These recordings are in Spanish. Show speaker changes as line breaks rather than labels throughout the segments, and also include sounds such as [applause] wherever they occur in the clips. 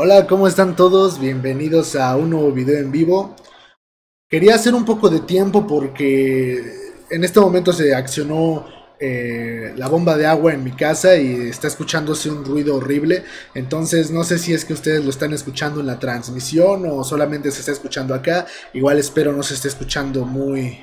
Hola, ¿cómo están todos? Bienvenidos a un nuevo video en vivo. Quería hacer un poco de tiempo porque en este momento se accionó eh, la bomba de agua en mi casa y está escuchándose un ruido horrible. Entonces no sé si es que ustedes lo están escuchando en la transmisión o solamente se está escuchando acá. Igual espero no se esté escuchando muy,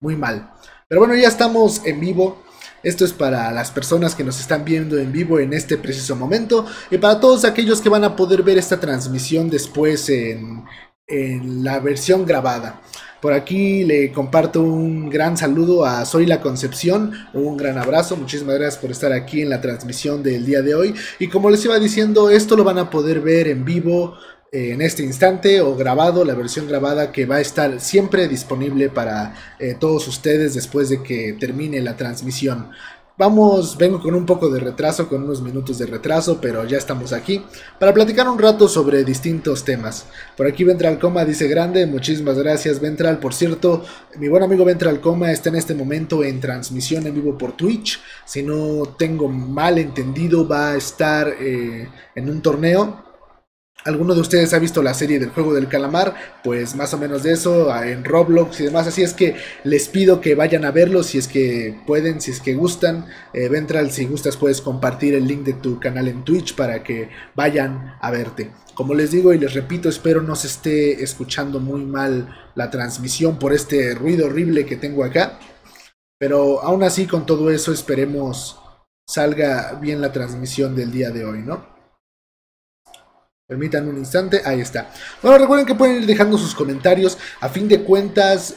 muy mal. Pero bueno, ya estamos en vivo. Esto es para las personas que nos están viendo en vivo en este preciso momento y para todos aquellos que van a poder ver esta transmisión después en, en la versión grabada. Por aquí le comparto un gran saludo a Soy la Concepción, un gran abrazo, muchísimas gracias por estar aquí en la transmisión del día de hoy. Y como les iba diciendo, esto lo van a poder ver en vivo en este instante o grabado, la versión grabada que va a estar siempre disponible para eh, todos ustedes después de que termine la transmisión. Vamos, vengo con un poco de retraso, con unos minutos de retraso, pero ya estamos aquí para platicar un rato sobre distintos temas. Por aquí Ventral Coma dice grande, muchísimas gracias Ventral. Por cierto, mi buen amigo Ventral Coma está en este momento en transmisión en vivo por Twitch. Si no tengo mal entendido, va a estar eh, en un torneo ¿Alguno de ustedes ha visto la serie del juego del calamar? Pues más o menos de eso, en Roblox y demás. Así es que les pido que vayan a verlo si es que pueden, si es que gustan. Eh, Ventral, si gustas puedes compartir el link de tu canal en Twitch para que vayan a verte. Como les digo y les repito, espero no se esté escuchando muy mal la transmisión por este ruido horrible que tengo acá. Pero aún así con todo eso esperemos salga bien la transmisión del día de hoy, ¿no? Permitan un instante, ahí está. Bueno, recuerden que pueden ir dejando sus comentarios. A fin de cuentas,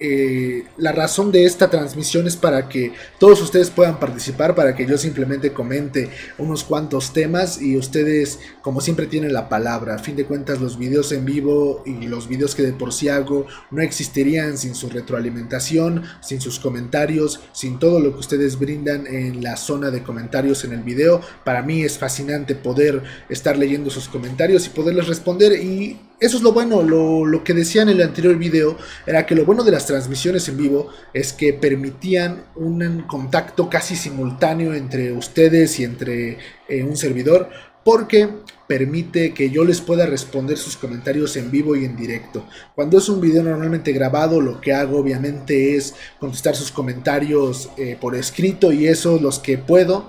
eh, la razón de esta transmisión es para que todos ustedes puedan participar, para que yo simplemente comente unos cuantos temas y ustedes, como siempre, tienen la palabra. A fin de cuentas, los videos en vivo y los videos que de por sí hago no existirían sin su retroalimentación, sin sus comentarios, sin todo lo que ustedes brindan en la zona de comentarios en el video. Para mí es fascinante poder estar leyendo sus comentarios y poderles responder y eso es lo bueno, lo, que decía en el anterior video era que lo bueno de las transmisiones en vivo es que permitían un contacto casi simultáneo entre ustedes y entre eh, un servidor, porque permite que yo les pueda responder sus comentarios en vivo y en directo. Cuando es un video normalmente grabado, lo que hago obviamente es contestar sus comentarios eh, por escrito y eso los que puedo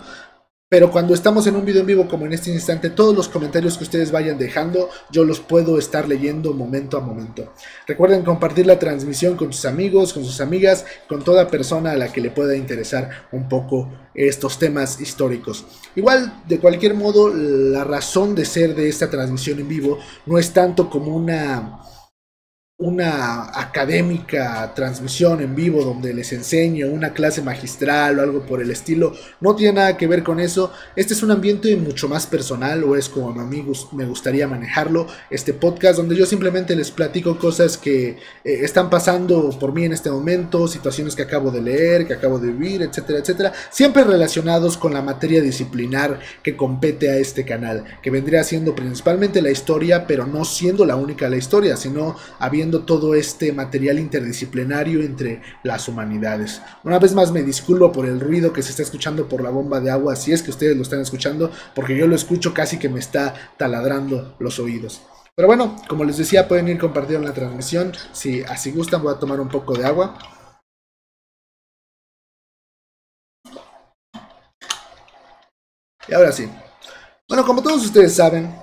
pero cuando estamos en un video en vivo como en este instante, todos los comentarios que ustedes vayan dejando, yo los puedo estar leyendo momento a momento. Recuerden compartir la transmisión con sus amigos, con sus amigas, con toda persona a la que le pueda interesar un poco estos temas históricos. Igual, de cualquier modo, la razón de ser de esta transmisión en vivo no es tanto como una una académica transmisión en vivo donde les enseño una clase magistral o algo por el estilo, no tiene nada que ver con eso. Este es un ambiente mucho más personal o es como a mí me gustaría manejarlo, este podcast donde yo simplemente les platico cosas que eh, están pasando por mí en este momento, situaciones que acabo de leer, que acabo de vivir, etcétera, etcétera, siempre relacionados con la materia disciplinar que compete a este canal, que vendría siendo principalmente la historia, pero no siendo la única la historia, sino habiendo todo este material interdisciplinario entre las humanidades. Una vez más me disculpo por el ruido que se está escuchando por la bomba de agua, si es que ustedes lo están escuchando, porque yo lo escucho casi que me está taladrando los oídos. Pero bueno, como les decía, pueden ir compartiendo la transmisión. Si así gustan, voy a tomar un poco de agua. Y ahora sí. Bueno, como todos ustedes saben,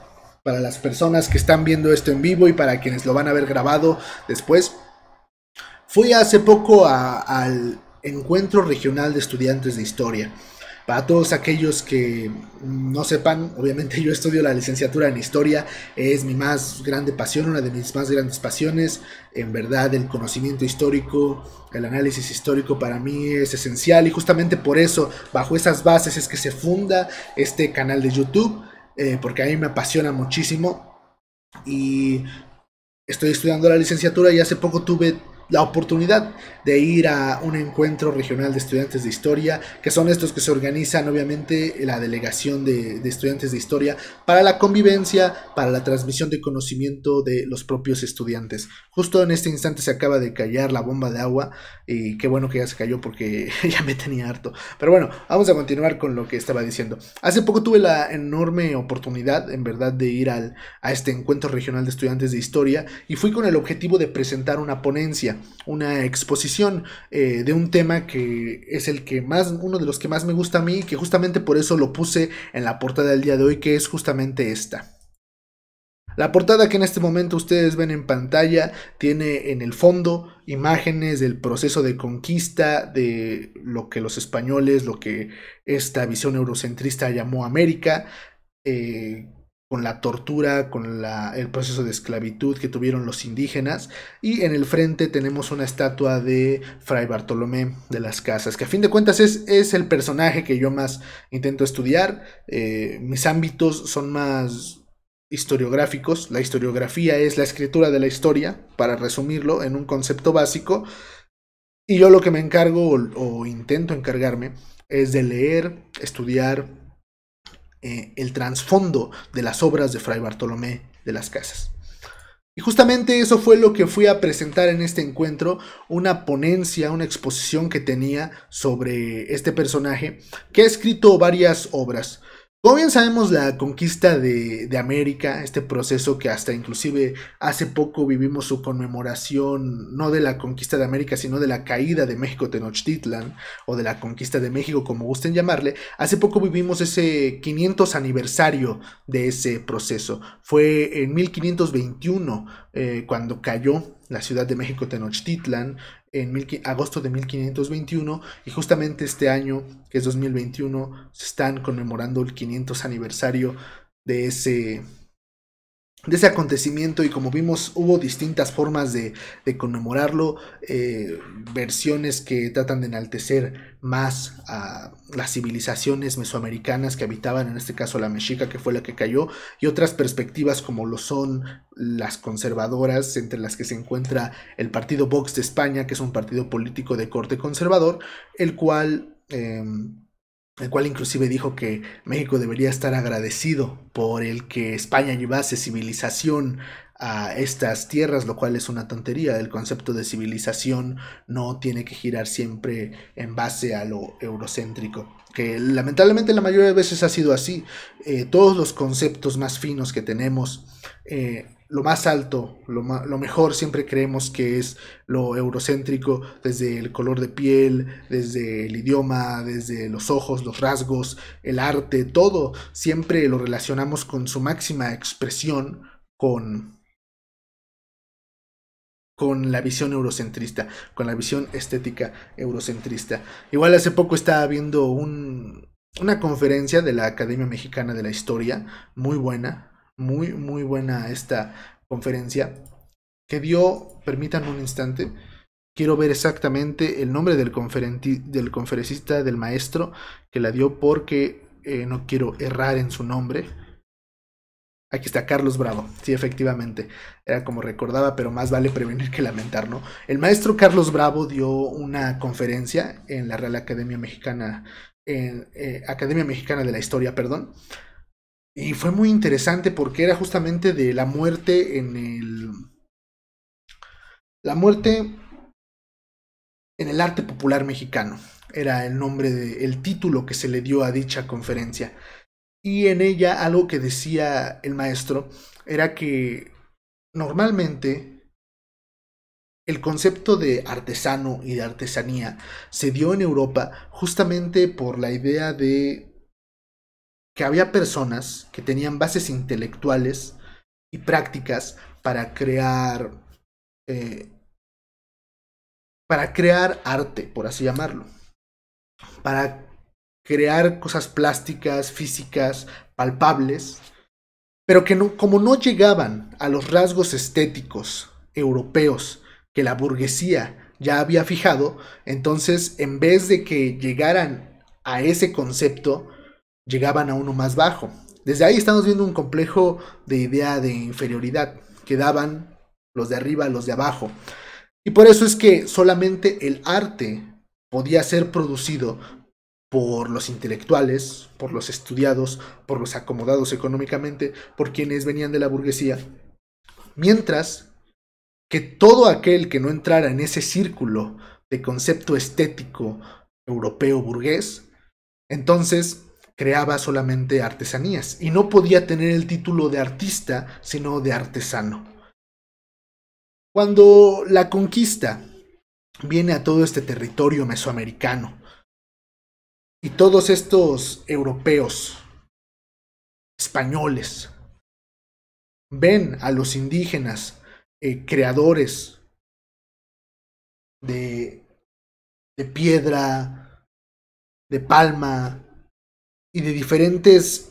para las personas que están viendo esto en vivo y para quienes lo van a ver grabado después. Fui hace poco al encuentro regional de estudiantes de historia. Para todos aquellos que no sepan, obviamente [laughs] yo estudio la licenciatura en historia, es mi más grande pasión, una de mis más grandes pasiones. En verdad el conocimiento histórico, el análisis histórico para mí es esencial y justamente por eso, bajo esas bases es que se funda este canal de YouTube eh, porque a mí me apasiona muchísimo. Y estoy estudiando la licenciatura y hace poco tuve la oportunidad de ir a un encuentro regional de estudiantes de historia, que son estos que se organizan obviamente la delegación de, estudiantes de historia para la convivencia, para la transmisión de conocimiento de los propios estudiantes. Justo en este instante se acaba de callar la bomba de agua y qué bueno que ya se cayó porque [laughs] ya me tenía harto. Pero bueno, vamos a continuar con lo que estaba diciendo. Hace poco tuve la enorme oportunidad, en verdad, de ir al, a este encuentro regional de estudiantes de historia y fui con el objetivo de presentar una ponencia, una exposición eh, de un tema que es el que más, uno de los que más me gusta a mí, que justamente por eso lo puse en la portada del día de hoy, que es justamente esta. La portada que en este momento ustedes ven en pantalla tiene en el fondo imágenes del proceso de conquista de lo que los españoles, lo que esta visión eurocentrista llamó América, eh, con la tortura, con el proceso de esclavitud que tuvieron los indígenas. Y en el frente tenemos una estatua de Fray Bartolomé de las Casas, que a fin de cuentas es, el personaje que yo más intento estudiar. Eh, mis ámbitos son más historiográficos. La historiografía es la escritura de la historia, para resumirlo en un concepto básico. Y yo lo que me encargo o intento encargarme es de leer, estudiar, eh, el trasfondo de las obras de Fray Bartolomé de las Casas. Y justamente eso fue lo que fui a presentar en este encuentro, una ponencia, una exposición que tenía sobre este personaje, que ha escrito varias obras. Como bien sabemos, la conquista de, América, este proceso que hasta inclusive hace poco vivimos su conmemoración, no de la conquista de América, sino de la caída de México Tenochtitlan, o de la conquista de México, como gusten llamarle, hace poco vivimos ese 500 aniversario de ese proceso. Fue en 1521 eh, cuando cayó la ciudad de México Tenochtitlan, en agosto de 1521 y justamente este año, que es 2021, se están conmemorando el 500 aniversario de ese, de ese acontecimiento y como vimos hubo distintas formas de, conmemorarlo, eh, versiones que tratan de enaltecer más a las civilizaciones mesoamericanas que habitaban, en este caso la mexica que fue la que cayó, y otras perspectivas como lo son las conservadoras, entre las que se encuentra el partido Vox de España, que es un partido político de corte conservador, el cual... Em, el cual inclusive dijo que México debería estar agradecido por el que España llevase civilización a estas tierras, lo cual es una tontería. El concepto de civilización no tiene que girar siempre en base a lo eurocéntrico, que lamentablemente la mayoría de veces ha sido así. Eh, todos los conceptos más finos que tenemos eh, lo más alto, lo, mejor siempre creemos que es lo eurocéntrico, desde el color de piel, desde el idioma, desde los ojos, los rasgos, el arte, todo, siempre lo relacionamos con su máxima expresión, con, con la visión eurocentrista, con la visión estética eurocentrista. Igual hace poco estaba viendo un, una conferencia de la Academia Mexicana de la Historia, muy buena, muy, muy buena esta conferencia que dio, permítanme un instante, quiero ver exactamente el nombre del, del conferencista, del maestro que la dio porque eh, no quiero errar en su nombre. Aquí está Carlos Bravo, sí, efectivamente, era como recordaba, pero más vale prevenir que lamentar, ¿no? El maestro Carlos Bravo dio una conferencia en la Real Academia Mexicana, eh, Academia Mexicana de la Historia, perdón, y fue muy interesante porque era justamente de la muerte en el... La muerte en el arte popular mexicano. Era el nombre de, el título que se le dio a dicha conferencia. Y en ella algo que decía el maestro era que normalmente el concepto de artesano y de artesanía se dio en Europa justamente por la idea de que había personas que tenían bases intelectuales y prácticas para crear eh, para crear arte, por así llamarlo, para crear cosas plásticas, físicas, palpables, pero que como no llegaban a los rasgos estéticos europeos que la burguesía ya había fijado, entonces en vez de que llegaran a ese concepto, llegaban a uno más bajo. Desde ahí estamos viendo un complejo de idea de inferioridad. Quedaban los de arriba, los de abajo. Y por eso es que solamente el arte podía ser producido por los intelectuales, por los estudiados, por los acomodados económicamente, por quienes venían de la burguesía, mientras que todo aquel que no entrara en ese círculo de concepto estético europeo burgués, entonces creaba solamente artesanías y no podía tener el título de artista, sino de artesano. Cuando la conquista viene a todo este territorio mesoamericano y todos estos europeos, españoles, ven a los indígenas eh, creadores de, de piedra, de palma y de diferentes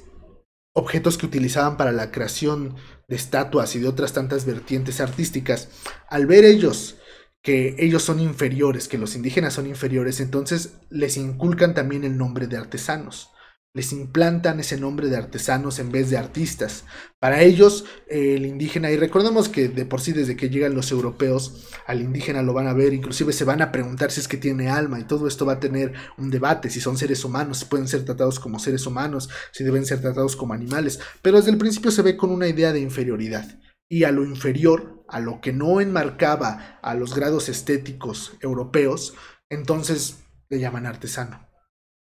objetos que utilizaban para la creación de estatuas y de otras tantas vertientes artísticas, al ver ellos que ellos son inferiores, que los indígenas son inferiores, entonces les inculcan también el nombre de artesanos les implantan ese nombre de artesanos en vez de artistas. Para ellos, el indígena, y recordemos que de por sí desde que llegan los europeos, al indígena lo van a ver, inclusive se van a preguntar si es que tiene alma, y todo esto va a tener un debate, si son seres humanos, si pueden ser tratados como seres humanos, si deben ser tratados como animales, pero desde el principio se ve con una idea de inferioridad. Y a lo inferior, a lo que no enmarcaba a los grados estéticos europeos, entonces le llaman artesano.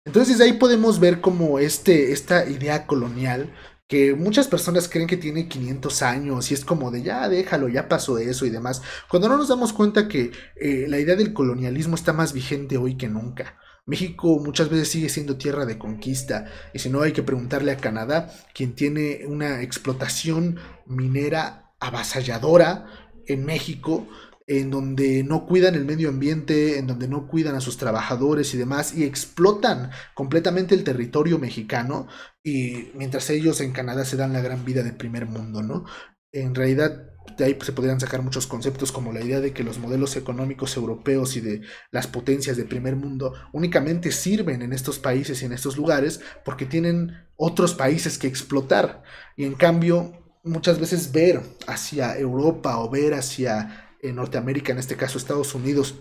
Entonces ahí podemos ver como este, esta idea colonial que muchas personas creen que tiene 500 años y es como de ya déjalo, ya pasó eso y demás, cuando no nos damos cuenta que eh, la idea del colonialismo está más vigente hoy que nunca. México muchas veces sigue siendo tierra de conquista y si no hay que preguntarle a Canadá, quien tiene una explotación minera avasalladora en México, en donde no cuidan el medio ambiente, en donde no cuidan a sus trabajadores y demás, y explotan completamente el territorio mexicano, y mientras ellos en Canadá se dan la gran vida de primer mundo, ¿no? En realidad, de ahí se podrían sacar muchos conceptos como la idea de que los modelos económicos europeos y de las potencias de primer mundo únicamente sirven en estos países y en estos lugares porque tienen otros países que explotar. Y en cambio, muchas veces ver hacia Europa o ver hacia en Norteamérica, en este caso Estados Unidos,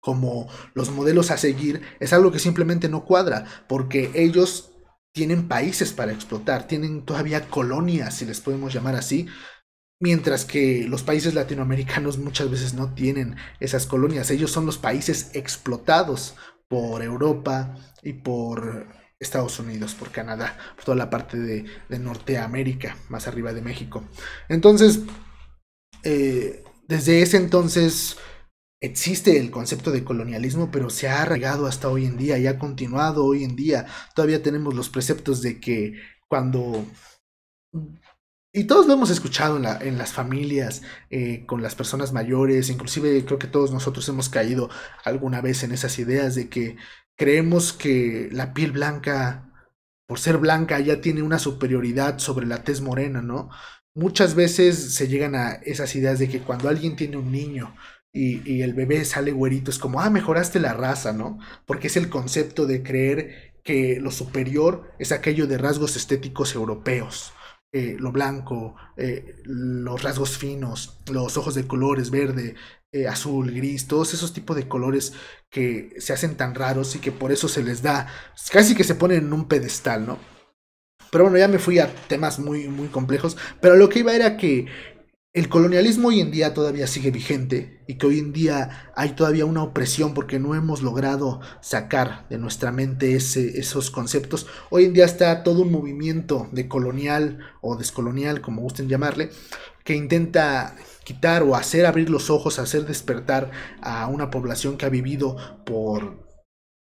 como los modelos a seguir, es algo que simplemente no cuadra, porque ellos tienen países para explotar, tienen todavía colonias, si les podemos llamar así, mientras que los países latinoamericanos muchas veces no tienen esas colonias, ellos son los países explotados por Europa y por Estados Unidos, por Canadá, por toda la parte de, de Norteamérica, más arriba de México. Entonces, eh, desde ese entonces existe el concepto de colonialismo, pero se ha arraigado hasta hoy en día y ha continuado hoy en día. Todavía tenemos los preceptos de que cuando... Y todos lo hemos escuchado en, las familias, eh, con las personas mayores, inclusive creo que todos nosotros hemos caído alguna vez en esas ideas de que creemos que la piel blanca, por ser blanca, ya tiene una superioridad sobre la tez morena, ¿no? Muchas veces se llegan a esas ideas de que cuando alguien tiene un niño y, el bebé sale güerito, es como, ah, mejoraste la raza, ¿no? Porque es el concepto de creer que lo superior es aquello de rasgos estéticos europeos. Eh, lo blanco, eh, los rasgos finos, los ojos de colores verde, eh, azul, gris, todos esos tipos de colores que se hacen tan raros y que por eso se les da, casi que se ponen en un pedestal, ¿no? Pero bueno, ya me fui a temas muy, muy complejos. Pero lo que iba era que el colonialismo hoy en día todavía sigue vigente y que hoy en día hay todavía una opresión porque no hemos logrado sacar de nuestra mente ese, esos conceptos. Hoy en día está todo un movimiento de colonial o descolonial, como gusten llamarle, que intenta quitar o hacer abrir los ojos, hacer despertar a una población que ha vivido por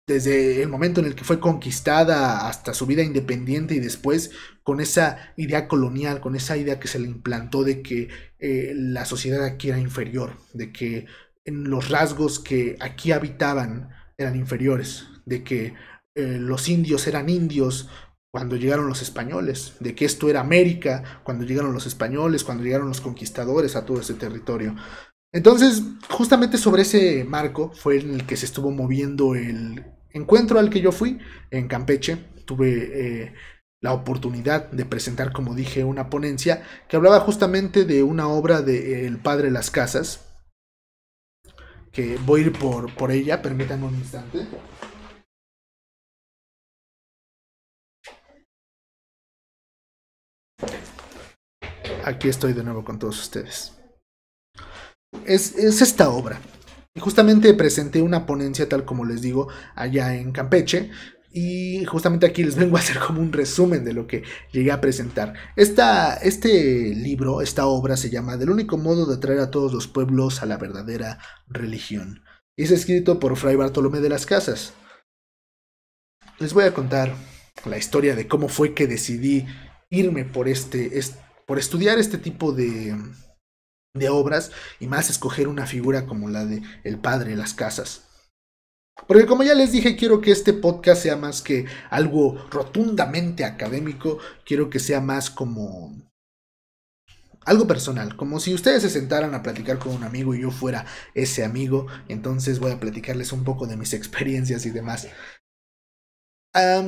desde el momento en el que fue conquistada hasta su vida independiente y después con esa idea colonial, con esa idea que se le implantó de que eh, la sociedad aquí era inferior, de que los rasgos que aquí habitaban eran inferiores, de que eh, los indios eran indios cuando llegaron los españoles, de que esto era América cuando llegaron los españoles, cuando llegaron los conquistadores a todo ese territorio. Entonces, justamente sobre ese marco fue en el que se estuvo moviendo el encuentro al que yo fui en Campeche. Tuve eh, la oportunidad de presentar, como dije, una ponencia que hablaba justamente de una obra de El Padre Las Casas, que voy a ir por, por ella, permítanme un instante. Aquí estoy de nuevo con todos ustedes. Es, es esta obra. Y justamente presenté una ponencia, tal como les digo, allá en Campeche, y justamente aquí les [laughs] vengo a hacer como un resumen de lo que llegué a presentar. Esta, este libro, esta obra se llama Del único modo de traer a todos los pueblos a la verdadera religión. Y es escrito por Fray Bartolomé de las Casas. Les voy a contar la historia de cómo fue que decidí irme por este, por estudiar este tipo de, de obras y más escoger una figura como la de el padre de las casas. Porque como ya les dije, quiero que este podcast sea más que algo rotundamente académico, quiero que sea más como algo personal, como si ustedes se sentaran a platicar con un amigo y yo fuera ese amigo, entonces voy a platicarles un poco de mis [laughs] experiencias y demás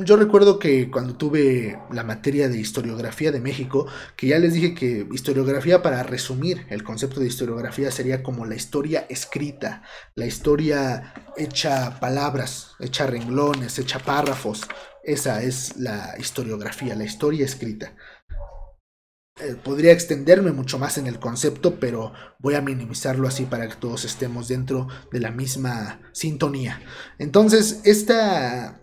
yo recuerdo que cuando tuve la materia de historiografía de México, que ya les dije que historiografía, para resumir el concepto de historiografía, sería como la historia escrita, la historia hecha palabras, hecha renglones, hecha párrafos. Esa es la historiografía, la historia escrita. Eh, podría extenderme mucho más en el concepto, pero voy a minimizarlo así para que todos estemos dentro de la misma sintonía. Entonces, esta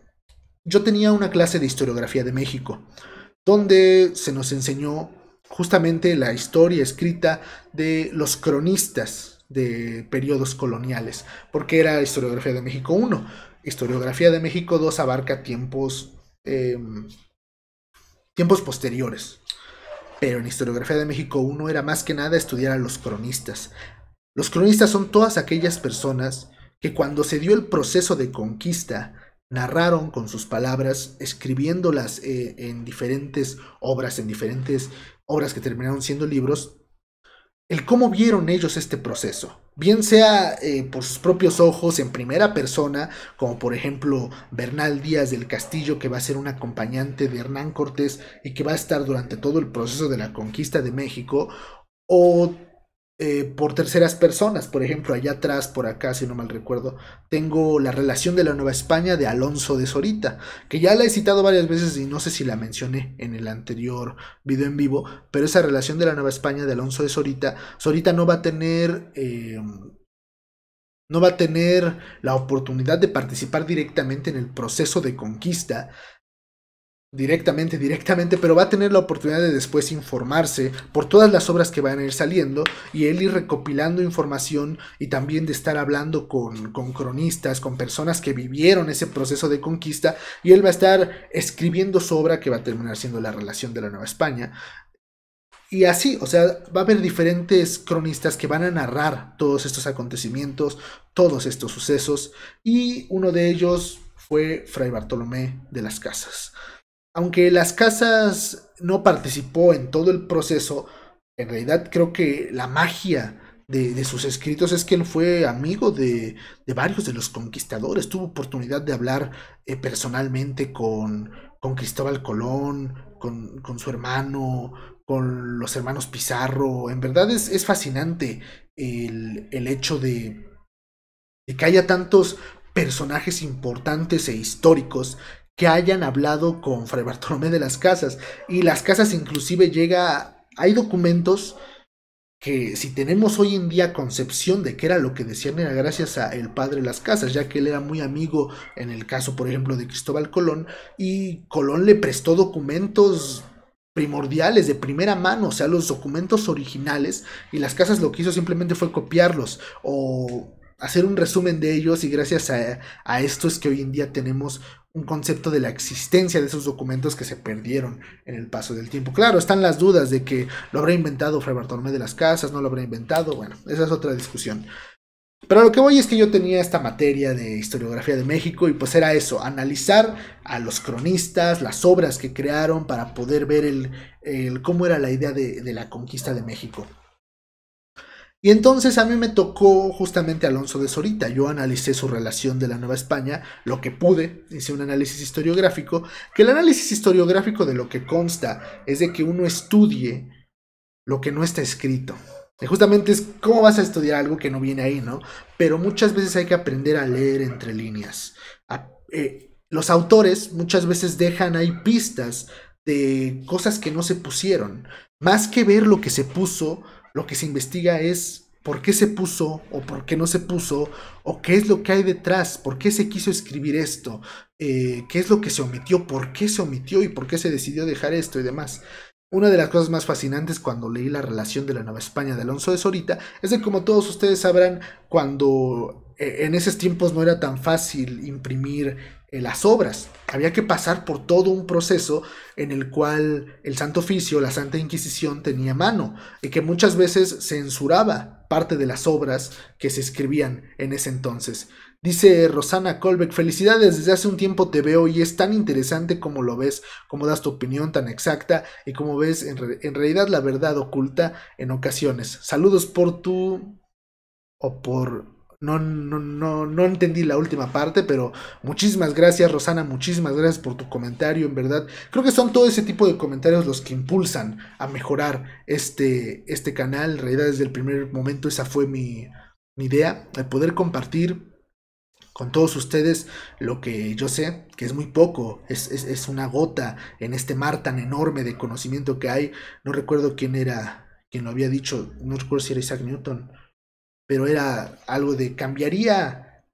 yo tenía una clase de historiografía de México, donde se nos enseñó justamente la historia escrita de los cronistas de periodos coloniales, porque era historiografía de México 1. Historiografía de México 2 abarca tiempos, em, tiempos posteriores. Pero en Historiografía de México 1 era más que nada estudiar a los cronistas. Los cronistas son todas aquellas personas que cuando se dio el proceso de conquista narraron con sus palabras, escribiéndolas eh, en diferentes obras, en diferentes obras que terminaron siendo libros, el cómo vieron ellos este proceso. Bien sea eh, por sus propios ojos en primera persona, como por ejemplo Bernal Díaz del Castillo, que va a ser un acompañante de Hernán Cortés y que va a estar durante todo el proceso de la conquista de México, o eh, por terceras personas. Por ejemplo, allá atrás, por acá, si no mal recuerdo, tengo la relación de la Nueva España de Alonso de Sorita, que ya la he citado varias veces y no sé si la mencioné en el anterior video en vivo, pero esa relación de la Nueva España de Alonso de Sorita, Sorita no va a tener... Em, no va a tener la oportunidad de participar directamente en el proceso de conquista, directamente, directamente, pero va a tener la oportunidad de después informarse por todas las obras que van a ir saliendo y él ir recopilando información y también de estar hablando con, cronistas, con personas que vivieron ese proceso de conquista y él va a estar escribiendo su obra que va a terminar siendo la relación de la Nueva España. Y así, o sea, va a haber diferentes cronistas que van a narrar todos estos acontecimientos, todos estos sucesos, y uno de ellos fue Fray Bartolomé de las Casas. Aunque las casas no participó en todo el proceso, en realidad creo que la magia de, sus escritos es que él fue amigo de, varios de los conquistadores, tuvo oportunidad de hablar eh, personalmente con, con, Cristóbal Colón, con, su hermano, con los hermanos Pizarro. En verdad es, es fascinante el, el hecho de, de que haya tantos personajes importantes e históricos que hayan hablado con Fray Bartolomé de las Casas. Y las Casas inclusive llega, hay documentos que si tenemos hoy en día concepción de qué era lo que decían era gracias a el padre las casas, ya que él era muy amigo en el caso, por ejemplo, de Cristóbal Colón, y Colón le prestó documentos primordiales de primera mano, o sea, los documentos originales, y las casas lo que hizo simplemente fue copiarlos o hacer un resumen de ellos, y gracias a, a esto es que hoy en día tenemos un concepto de la existencia de esos documentos que se perdieron en el paso del tiempo. Claro, están las dudas de que lo habrá inventado Fray Bartolomé de las Casas, no lo habrá inventado, bueno, esa es otra discusión. Pero lo que voy es que yo tenía esta materia de historiografía de México y pues era eso, analizar a los cronistas, las obras que crearon para poder ver el, cómo era la idea de, de la conquista de México. Y entonces a mí me tocó justamente Alonso de Sorita. Yo analicé su relación de la Nueva España, lo que pude, hice un análisis historiográfico, que el análisis historiográfico de lo que consta es de que uno estudie lo que no está escrito. justamente es cómo vas a estudiar algo que no viene ahí, ¿no? Pero muchas veces hay que aprender a leer entre líneas. Eh, los autores muchas veces dejan ahí pistas de cosas que no se pusieron. Más que ver lo que se puso, lo que se investiga es por qué se puso o por qué no se puso o qué es lo que hay detrás, por qué se quiso escribir esto, eh, qué es lo que se omitió, por qué se omitió y por qué se decidió dejar esto y demás. Una de las cosas más fascinantes cuando leí la relación de la Nueva España de Alonso de Sorita es de como todos ustedes sabrán, cuando eh, en esos tiempos no era tan fácil imprimir las obras. Había que pasar por todo un proceso en el cual el Santo Oficio, la Santa Inquisición tenía mano y que muchas veces censuraba parte de las obras que se escribían en ese entonces. Dice Rosana Colbeck, felicidades, desde hace un tiempo te veo y es tan interesante como lo ves, como das tu opinión tan exacta y como ves en, en realidad la verdad oculta en ocasiones. Saludos por tu... o por no, no, no, no entendí la última parte, pero muchísimas gracias, Rosana. Muchísimas gracias por tu comentario, en verdad. Creo que son todo ese tipo de comentarios los que impulsan a mejorar este, este canal. En realidad, desde el primer momento, esa fue mi, mi idea: el poder compartir con todos ustedes lo que yo sé, que es muy poco, es, es, es, una gota en este mar tan enorme de conocimiento que hay. No recuerdo quién era, quien lo había dicho, no recuerdo si era Isaac Newton pero era algo de cambiaría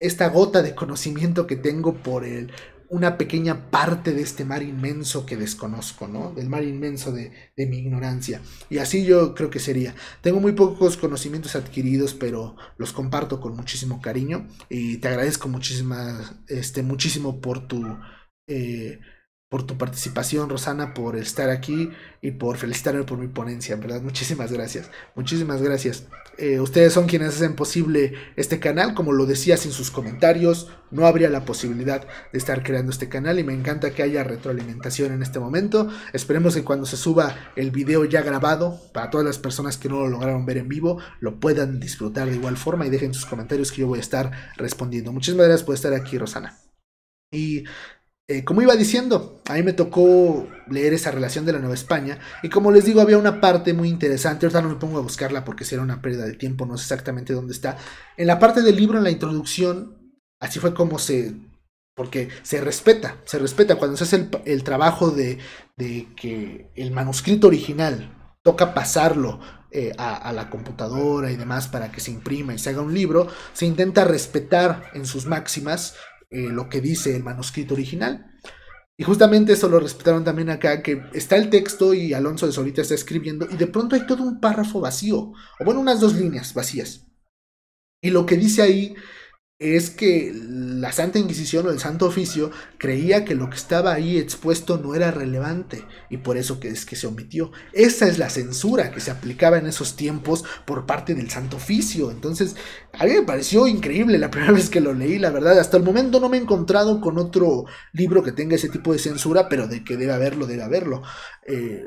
esta gota de conocimiento que tengo por el, una pequeña parte de este mar inmenso que desconozco, ¿no? Del mar inmenso de, de, mi ignorancia. Y así yo creo que sería. Tengo muy pocos conocimientos adquiridos, pero los comparto con muchísimo cariño. Y te agradezco muchísima, este, muchísimo por tu... Eh, por tu participación, Rosana, por estar aquí y por felicitarme por mi ponencia, en verdad. Muchísimas gracias. Muchísimas gracias. Eh, ustedes son quienes hacen posible este canal. Como lo decía sin sus comentarios, no habría la posibilidad de estar creando este canal y me encanta que haya retroalimentación en este momento. Esperemos que cuando se suba el video ya grabado, para todas las personas que no lo lograron ver en vivo, lo puedan disfrutar de igual forma y dejen sus comentarios que yo voy a estar respondiendo. Muchísimas gracias por estar aquí, Rosana. Y eh, como iba diciendo, a mí me tocó leer esa relación de la Nueva España y como les digo había una parte muy interesante, ahorita no me pongo a buscarla porque será una pérdida de tiempo, no sé exactamente dónde está. En la parte del libro, en la introducción, así fue como se... porque se respeta, se respeta cuando se hace el, trabajo de, que el manuscrito original toca pasarlo eh, a la computadora y demás para que se imprima y se haga un libro, se intenta respetar en sus máximas eh, lo que dice el manuscrito original. Y justamente eso lo respetaron también acá, que está el texto y Alonso de Solita está escribiendo y de pronto hay todo un párrafo vacío, o bueno, unas dos líneas vacías. Y lo que dice ahí es que la Santa Inquisición o el Santo Oficio creía que lo que estaba ahí expuesto no era relevante y por eso que es que se omitió. Esa es la censura que se aplicaba en esos tiempos por parte del Santo Oficio. Entonces, a mí me pareció increíble la [laughs] primera vez que lo leí, la verdad. Hasta el momento no me he encontrado con otro libro que tenga ese tipo de censura, pero de que debe haberlo, debe haberlo. Eh,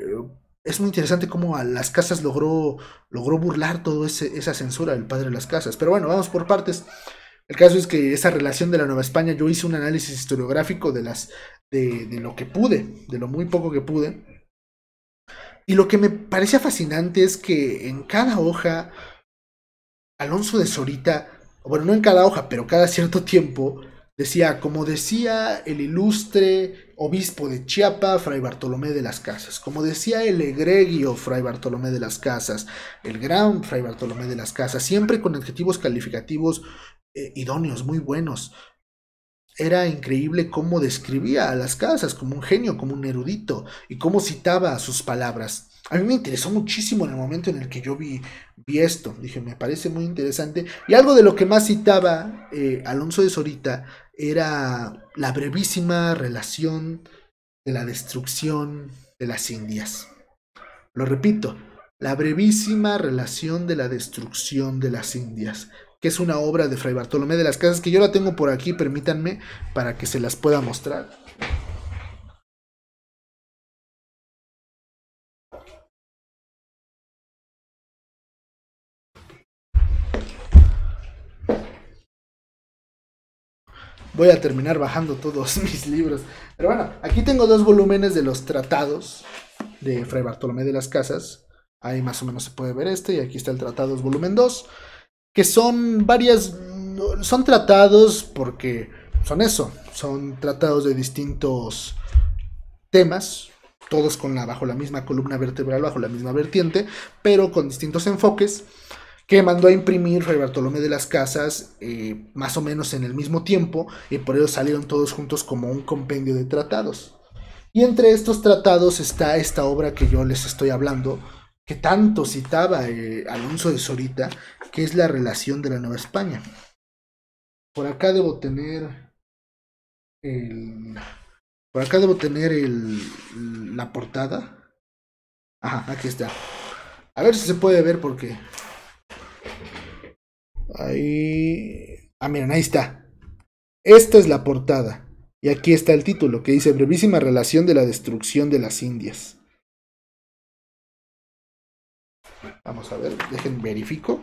es muy interesante cómo a las casas logró, logró burlar toda esa censura del padre de las casas. Pero bueno, vamos por partes. El caso es que esa relación de la Nueva España, yo hice un análisis historiográfico de las de, lo que pude, de lo muy poco que pude. Y lo que me parecía fascinante es que en cada hoja, Alonso de Sorita, bueno, no en cada hoja, pero cada cierto tiempo, decía, como decía el ilustre obispo de Chiapa, Fray Bartolomé de las Casas, como decía el egregio Fray Bartolomé de las Casas, el gran Fray Bartolomé de las Casas, siempre con adjetivos calificativos eh, idóneos, muy buenos. Era increíble cómo describía a las casas como un genio, como un erudito, y cómo citaba sus palabras. A mí me interesó muchísimo en el momento en el que yo vi, vi esto. Dije, me parece muy interesante. Y algo de lo que más citaba eh, Alonso de Sorita era la brevísima relación de la destrucción de las Indias. Lo repito, la brevísima relación de la destrucción de las Indias que es una obra de Fray Bartolomé de las Casas, que yo la tengo por aquí, permítanme, para que se las pueda mostrar. Voy a terminar bajando todos [laughs] mis libros. Pero bueno, aquí tengo dos volúmenes de los tratados de Fray Bartolomé de las Casas. Ahí más o menos se puede ver este, y aquí está el Tratados Volumen 2, que son varias, son tratados porque son eso, son tratados de distintos temas, todos con la, bajo la misma columna vertebral, bajo la misma vertiente, pero con distintos enfoques, que mandó a imprimir Fray Bartolomé de las Casas eh, más o menos en el mismo tiempo, y por ello salieron todos juntos como un compendio de tratados. Y entre estos tratados está esta obra que yo les estoy hablando, que tanto citaba eh, Alonso de Sorita, que es la relación de la Nueva España. Por acá debo tener el... Por acá debo tener el, la portada. Ajá, aquí está. A ver si se puede ver porque... Ahí... Ah, miren, ahí está. Esta es la portada. Y aquí está el título que dice Brevísima relación de la destrucción de las Indias. Vamos a ver, dejen verifico.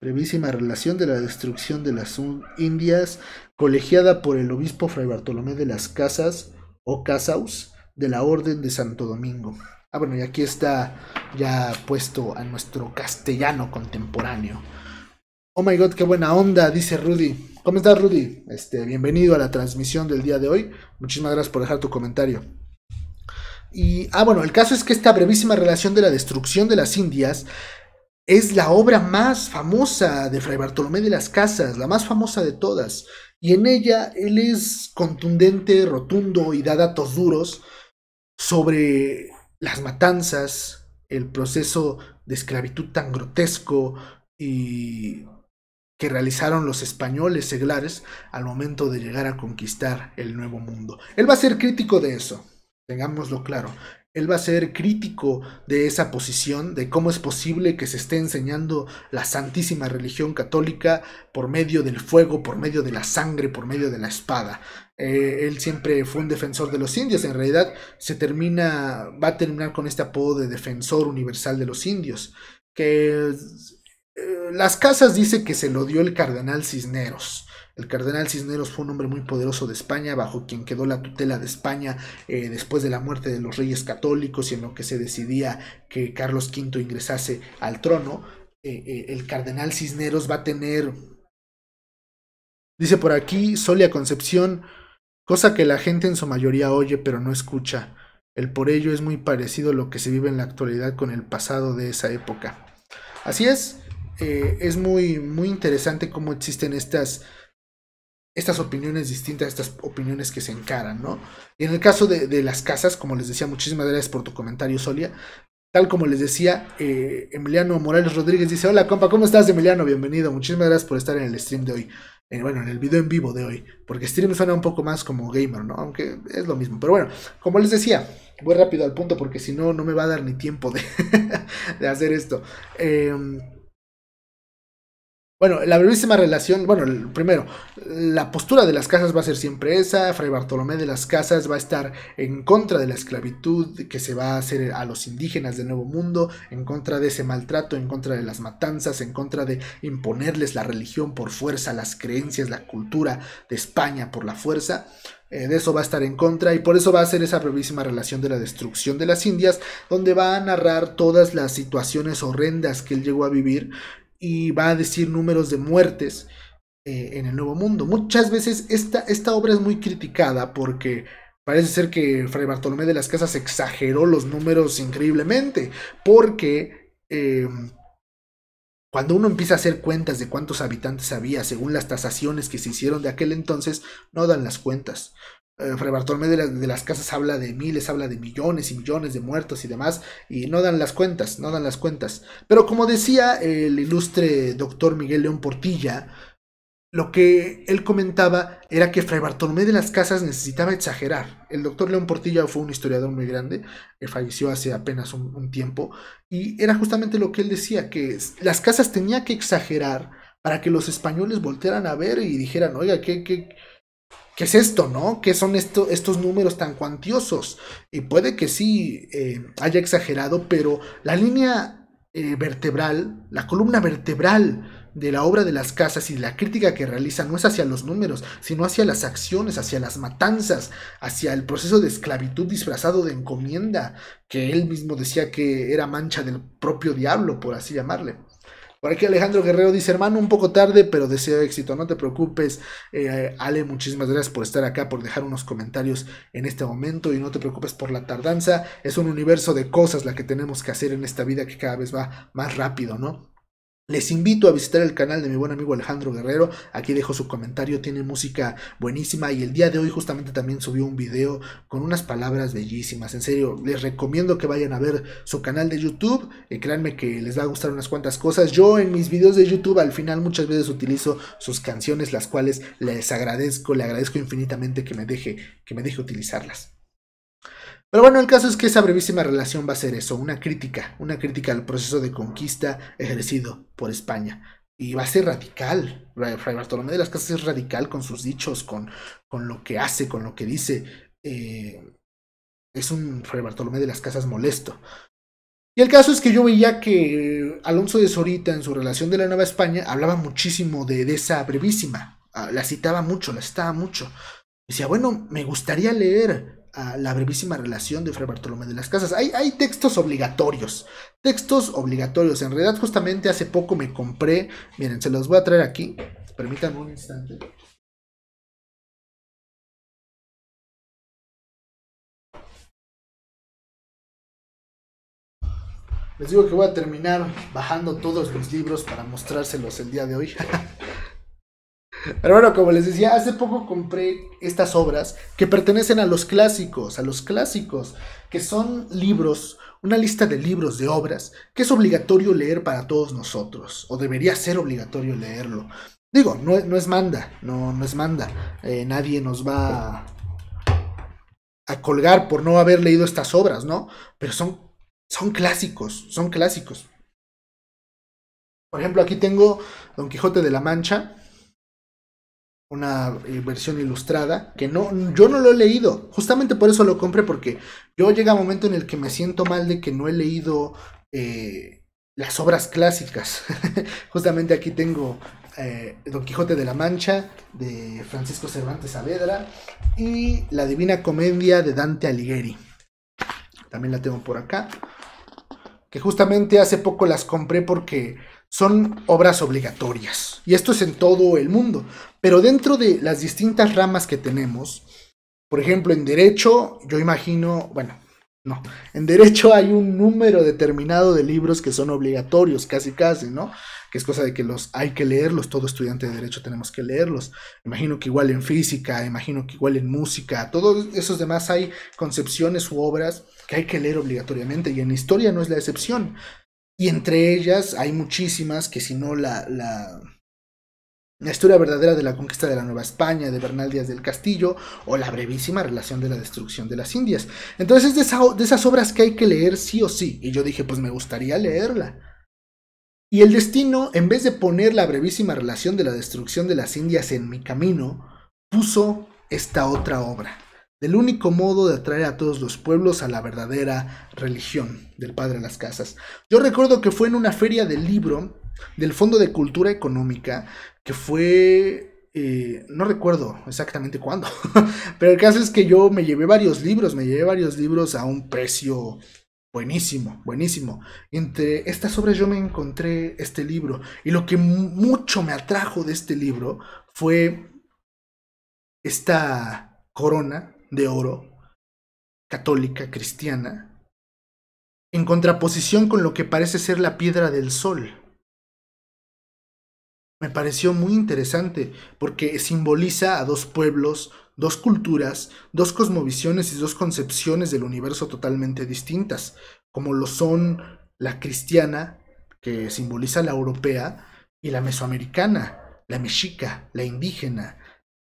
Brevísima relación de la destrucción de las Indias, colegiada por el obispo Fray Bartolomé de las Casas o Casaus de la Orden de Santo Domingo. Ah, bueno, y aquí está ya puesto a nuestro castellano contemporáneo. Oh my god, qué buena onda, dice Rudy. ¿Cómo estás, Rudy? Este, bienvenido a la transmisión del día de hoy. Muchísimas gracias por dejar tu comentario. Y, ah, bueno, el caso es que esta brevísima relación de la destrucción de las Indias es la obra más famosa de Fray Bartolomé de las Casas, la más famosa de todas. Y en ella él es contundente, rotundo y da datos duros sobre las matanzas, el proceso de esclavitud tan grotesco y que realizaron los españoles seglares al momento de llegar a conquistar el Nuevo Mundo. Él va a ser crítico de eso, tengámoslo claro. Él va a ser crítico de esa posición, de cómo es posible que se esté enseñando la santísima religión católica por medio del fuego, por medio de la sangre, por medio de la espada. Eh, él siempre fue un defensor de los indios, en realidad se termina, va a terminar con este apodo de defensor universal de los indios, que eh, las casas dice que se lo dio el cardenal Cisneros. El cardenal Cisneros fue un hombre muy poderoso de España, bajo quien quedó la tutela de España eh, después de la muerte de los reyes católicos y en lo que se decidía que Carlos V ingresase al trono. Eh, el cardenal Cisneros va a tener, dice por aquí, Solia Concepción, cosa que la gente en su mayoría oye pero no escucha. El por ello es muy parecido a lo que se vive en la actualidad con el pasado de esa época. Así es, eh, es muy, muy interesante cómo existen estas, estas opiniones distintas, estas opiniones que se encaran, ¿no? Y en el caso de, las casas, como les decía, muchísimas gracias por tu comentario, Solia. Tal como les decía, eh, Emiliano Morales Rodríguez dice, hola compa, ¿cómo estás Emiliano? Bienvenido, muchísimas gracias por estar en el stream de hoy. Eh, bueno, en el video en vivo de hoy, porque stream suena un poco más como gamer, ¿no? Aunque es lo mismo. Pero bueno, como les decía, voy rápido al punto porque si no, no me va a dar ni tiempo de, [laughs] de hacer esto. Eh, bueno, la brevísima relación, bueno, primero, la postura de las casas va a ser siempre esa, Fray Bartolomé de las Casas va a estar en contra de la esclavitud que se va a hacer a los indígenas del Nuevo Mundo, en contra de ese maltrato, en contra de las matanzas, en contra de imponerles la religión por fuerza, las creencias, la cultura de España por la fuerza. Eh, de eso va a estar en contra y por eso va a ser esa brevísima relación de la destrucción de las Indias, donde va a narrar todas las situaciones horrendas que él llegó a vivir y va a decir números de muertes eh, en el Nuevo Mundo. Muchas veces esta, esta obra es muy criticada porque parece ser que Fray Bartolomé de las Casas exageró los números increíblemente, porque eh, cuando uno empieza a hacer cuentas de cuántos habitantes había según las tasaciones que se hicieron de aquel entonces, no dan las cuentas. Eh, Fray Bartolomé de, las Casas habla de miles, habla de millones y millones de muertos y demás, y no dan las cuentas, no dan las cuentas. Pero como decía el ilustre doctor Miguel León Portilla, lo que él comentaba era que Fray Bartolomé de las Casas necesitaba exagerar. El doctor León Portilla fue un historiador muy grande, que falleció hace apenas un, tiempo, y era justamente lo que él decía, que las casas tenía que exagerar para que los españoles voltearan a ver y dijeran, oiga, ¿qué, qué, ¿Qué es esto, no? ¿Qué son estos números tan cuantiosos? Y puede que sí eh, haya exagerado, pero la línea eh, vertebral, la columna vertebral de la obra de las casas y la crítica que realiza no es hacia los números, sino hacia las acciones, hacia las matanzas, hacia el proceso de esclavitud disfrazado de encomienda, que él mismo decía que era mancha del propio diablo, por así llamarle. Por aquí Alejandro Guerrero dice, hermano, un poco tarde, pero deseo éxito. No te preocupes, eh, Ale, muchísimas gracias por estar acá, por dejar unos comentarios en este momento y no te preocupes por la tardanza. Es un universo de cosas la que tenemos que hacer en esta vida que cada vez va más rápido, ¿no? Les invito a visitar el canal de mi buen amigo Alejandro Guerrero. Aquí dejo su comentario, tiene música buenísima y el día de hoy justamente también subió un video con unas palabras bellísimas. En serio, les recomiendo que vayan a ver su canal de YouTube. y créanme que les va a gustar unas cuantas cosas. Yo en mis videos de YouTube al final muchas veces utilizo sus canciones, las cuales les agradezco, le agradezco infinitamente que me deje, que me deje utilizarlas. Pero bueno, el caso es que esa brevísima relación va a ser eso, una crítica, una crítica al proceso de conquista ejercido por España. Y va a ser radical. Fray Bartolomé de las Casas es radical con sus dichos, con, con lo que hace, con lo que dice. Eh, es un Fray Bartolomé de las Casas molesto. Y el caso es que yo veía que Alonso de Sorita en su relación de la Nueva España hablaba muchísimo de, de esa brevísima. Ah, la citaba mucho, la citaba mucho. Decía, bueno, me gustaría leer la brevísima relación de Fray Bartolomé de las Casas. Hay, hay, textos obligatorios, textos obligatorios. En realidad, justamente hace poco me compré, miren, se los voy a traer aquí. Permítanme un instante. Les digo que voy a terminar bajando todos los libros para mostrárselos el día de hoy. [laughs] Pero bueno, como les decía, hace poco compré estas obras que pertenecen a los clásicos, a los clásicos, que son libros, una lista de libros, de obras, que es obligatorio leer para todos nosotros, o debería ser obligatorio leerlo. Digo, no, no es manda, no, no es manda. Eh, nadie nos va a, a, colgar por no haber leído estas obras, ¿no? Pero son, son clásicos, son clásicos. Por ejemplo, aquí tengo Don Quijote de la Mancha, una eh, versión ilustrada que no yo no lo he leído. Justamente por eso lo compré porque yo llega un momento en el que me siento mal de que no he leído eh, las obras clásicas. [laughs] Justamente aquí tengo eh, Don Quijote de la Mancha de Francisco Cervantes Saavedra y la Divina Comedia de Dante Alighieri. También la tengo por acá que justamente hace poco las compré porque son obras obligatorias. Y esto es en todo el mundo. Pero dentro de las distintas ramas que tenemos, por ejemplo, en derecho, yo imagino, bueno, no, en derecho hay un número determinado de libros que son obligatorios, casi casi, ¿no? Que es cosa de que los hay que leerlos, todo estudiante de derecho tenemos que leerlos. Imagino que igual en física, imagino que igual en música, todos esos demás hay concepciones u obras que hay que leer obligatoriamente y en historia no es la excepción. Y entre ellas hay muchísimas que si no la, la, historia verdadera de la conquista de la Nueva España de Bernal Díaz del Castillo o la brevísima relación de la destrucción de las Indias. Entonces es de, de esas obras que hay que leer sí o sí. Y yo dije, pues me gustaría leerla. Y el destino, en vez de poner la brevísima relación de la destrucción de las Indias en mi camino, puso esta otra obra del único modo de atraer a todos los pueblos a la verdadera religión del Padre de las Casas. Yo recuerdo que fue en una feria del libro del Fondo de Cultura Económica, que fue, eh, no recuerdo exactamente cuándo, [laughs] pero el caso es que yo me llevé varios libros, me llevé varios libros a un precio buenísimo, buenísimo. Entre estas obras yo me encontré este libro y lo que mucho me atrajo de este libro fue esta corona de oro, católica, cristiana, en contraposición con lo que parece ser la piedra del sol. Me pareció muy interesante porque simboliza a dos pueblos, dos culturas, dos cosmovisiones y dos concepciones del universo totalmente distintas, como lo son la cristiana, que simboliza la europea, y la mesoamericana, la mexica, la indígena,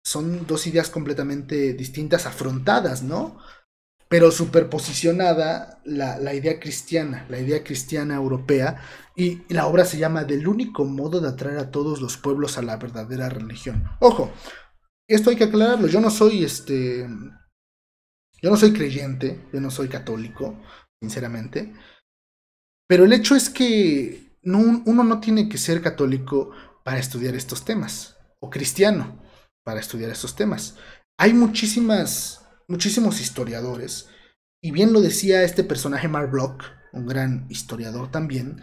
son dos ideas completamente distintas, afrontadas, ¿no? Pero superposicionada la, la idea cristiana, la idea cristiana europea, y la obra se llama Del único modo de atraer a todos los pueblos a la verdadera religión. Ojo, esto hay que aclararlo, yo no soy este... Yo no soy creyente, yo no soy católico, sinceramente. Pero el hecho es que no, uno no tiene que ser católico para estudiar estos temas, o cristiano para estudiar estos temas. Hay muchísimas, muchísimos historiadores, y bien lo decía este personaje Mark Bloch, un gran historiador también,